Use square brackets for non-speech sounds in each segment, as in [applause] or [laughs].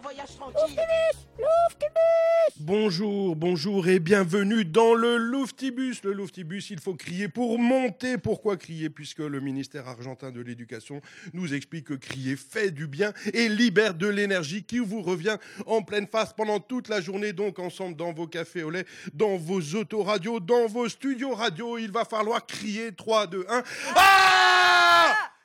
un voyage tranquille. Bonjour, bonjour et bienvenue dans le Louftibus. Le Louftibus, il faut crier pour monter. Pourquoi crier? Puisque le ministère argentin de l'Éducation nous explique que crier fait du bien et libère de l'énergie qui vous revient en pleine face pendant toute la journée. Donc ensemble dans vos cafés au lait, dans vos autoradios, dans vos studios radio, il va falloir crier 3, 2, 1. Ah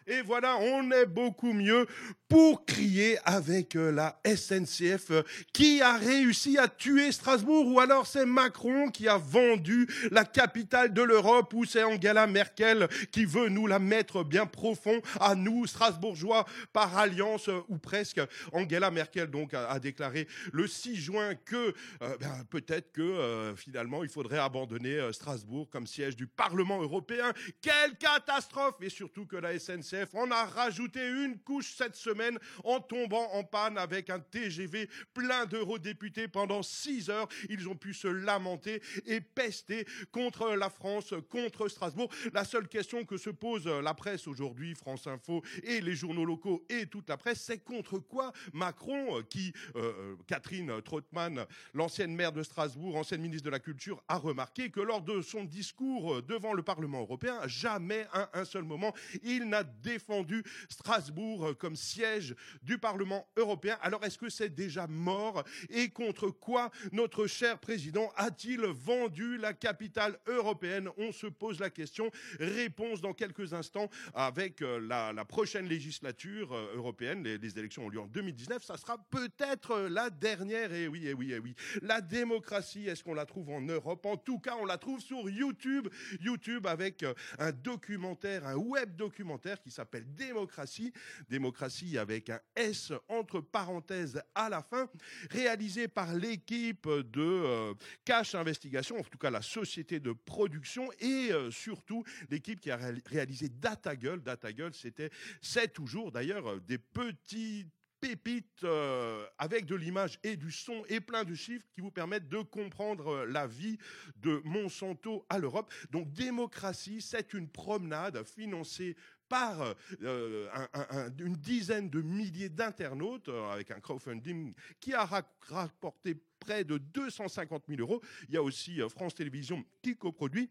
et voilà, on est beaucoup mieux pour crier avec euh, la SNCF euh, qui a réussi à tuer Strasbourg ou alors c'est Macron qui a vendu la capitale de l'Europe ou c'est Angela Merkel qui veut nous la mettre bien profond à nous, Strasbourgeois, par alliance euh, ou presque. Angela Merkel donc a, déclaré le 6 juin que ben, peut-être que finalement il faudrait abandonner Strasbourg comme siège du Parlement européen. Quelle catastrophe Et surtout que la SNCF en a rajouté une couche cette semaine en tombant en panne avec un TGV plein d'eurodéputés pendant six heures. Ils ont pu se lamenter et pester contre la France, contre Strasbourg. La seule question que se pose la presse aujourd'hui, France Info et les journaux locaux et toute la presse, c'est contre quoi Macron, qui, euh, euh, Catherine Trottmann, l'ancienne maire de Strasbourg, ancienne ministre de la Culture, a remarqué que lors de son discours devant le Parlement européen, jamais à un seul moment, il n'a défendu Strasbourg comme siège du Parlement européen. Alors est-ce que c'est déjà mort Et contre quoi notre cher président a-t-il vendu la capitale européenne? On se pose la question. Réponse dans quelques instants avec euh, la, prochaine législature euh, européenne. Les, élections ont lieu en 2019. Ça sera peut-être la dernière. Et oui, et oui, et oui. La démocratie, est-ce qu'on la trouve en Europe? En tout cas, on la trouve sur YouTube. YouTube avec euh, un documentaire, un web documentaire qui s'appelle Démocratie. Démocratie avec un S entre parenthèses à la fin, réalisé par l'équipe de euh, Cash Investigation, en tout cas la société de production, et euh, surtout l'équipe qui a réalisé DataGull. DataGull, c'était, c'est toujours d'ailleurs euh, des petits pépites avec de l'image et du son et plein de chiffres qui vous permettent de comprendre la vie de Monsanto à l'Europe. Donc démocratie, c'est une promenade financée par euh, une dizaine de milliers d'internautes euh, avec un crowdfunding qui a rapporté près de 250 000 euros. Il y a aussi euh, France Télévisions qui coproduit.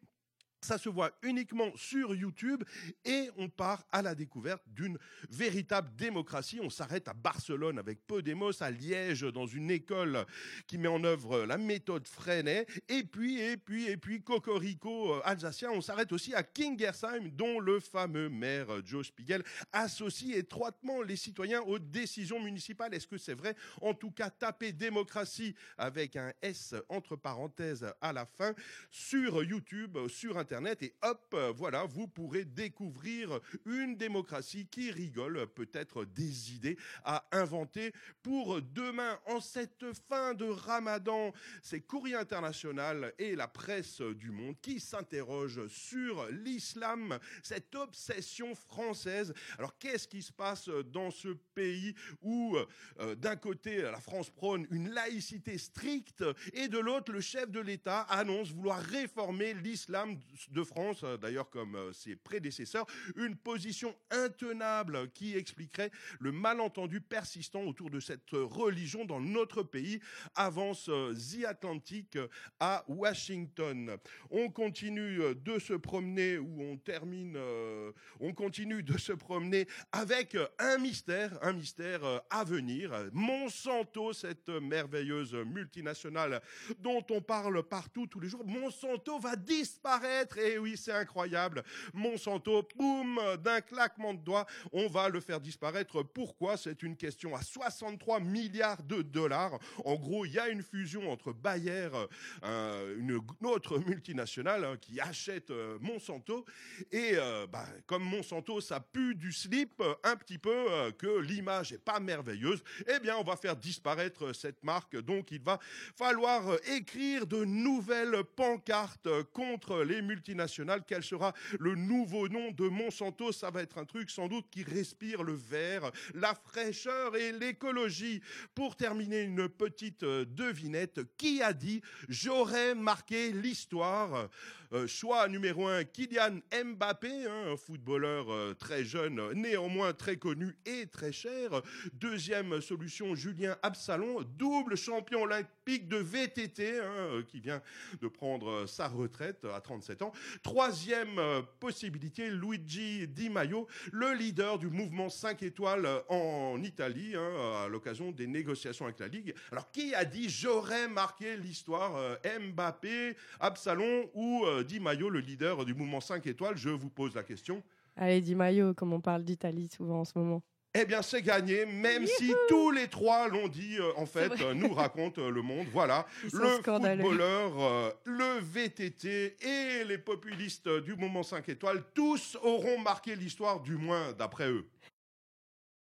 Ça se voit uniquement sur YouTube et on part à la découverte d'une véritable démocratie. On s'arrête à Barcelone avec Podemos, à Liège dans une école qui met en œuvre la méthode Freinet. Et puis, et puis, et puis, Cocorico euh, alsacien. On s'arrête aussi à Kingersheim dont le fameux maire euh, Joe Spiegel associe étroitement les citoyens aux décisions municipales. Est-ce que c'est vrai? En tout cas, tapez démocratie avec un S entre parenthèses à la fin sur YouTube, sur Internet et hop, voilà, vous pourrez découvrir une démocratie qui rigole peut-être des idées à inventer pour demain. En cette fin de ramadan, c'est Courrier International et la presse du monde qui s'interrogent sur l'islam, cette obsession française. Alors qu'est-ce qui se passe dans ce pays où euh, d'un côté la France prône une laïcité stricte et de l'autre le chef de l'État annonce vouloir réformer l'islam de France, euh, d'ailleurs comme euh, ses prédécesseurs, une position intenable qui expliquerait le malentendu persistant autour de cette religion dans notre pays, avance euh, The Atlantic à Washington. On continue de se promener, ou on termine, on continue de se promener avec un mystère, un mystère à venir. Monsanto, cette merveilleuse multinationale dont on parle partout tous les jours, Monsanto va disparaître et oui, c'est incroyable. Monsanto, boum, d'un claquement de doigts, on va le faire disparaître. Pourquoi? C'est une question à 63 milliards de dollars. En gros, il y a une fusion entre Bayer, euh, une autre multinationale hein, qui achète euh, Monsanto. Et euh, bah, Monsanto, ça pue du slip un petit peu, que l'image est pas merveilleuse, eh bien, on va faire disparaître cette marque. Donc, il va falloir écrire de nouvelles pancartes contre les multinationales quel sera le nouveau nom de Monsanto? Ça va être un truc sans doute qui respire le vert, la fraîcheur et l'écologie. Pour terminer, une petite euh, devinette. Qui a dit j'aurais marqué l'histoire Euh, choix numéro 1, Kylian Mbappé, hein, un footballeur euh, très jeune, néanmoins très connu et très cher. Deuxième solution, Julien Absalon, double champion olympique de VTT, hein, qui vient de prendre sa retraite à 37 ans. Troisième possibilité, Luigi Di Maio, le leader du mouvement 5 étoiles en Italie, hein, à l'occasion des négociations avec la Ligue. Alors, qui a dit j'aurais marqué l'histoire euh, Mbappé, Absalon ou euh, Di Maio, le leader du mouvement 5 étoiles Je vous pose la question. Allez, Di Maio, comme on parle d'Italie souvent en ce moment. Eh bien, c'est gagné, même si tous les trois l'ont dit, euh, en fait, nous raconte le monde. Voilà, [laughs] le footballeur, le VTT et les populistes du mouvement 5 étoiles, tous auront marqué l'histoire, du moins d'après eux.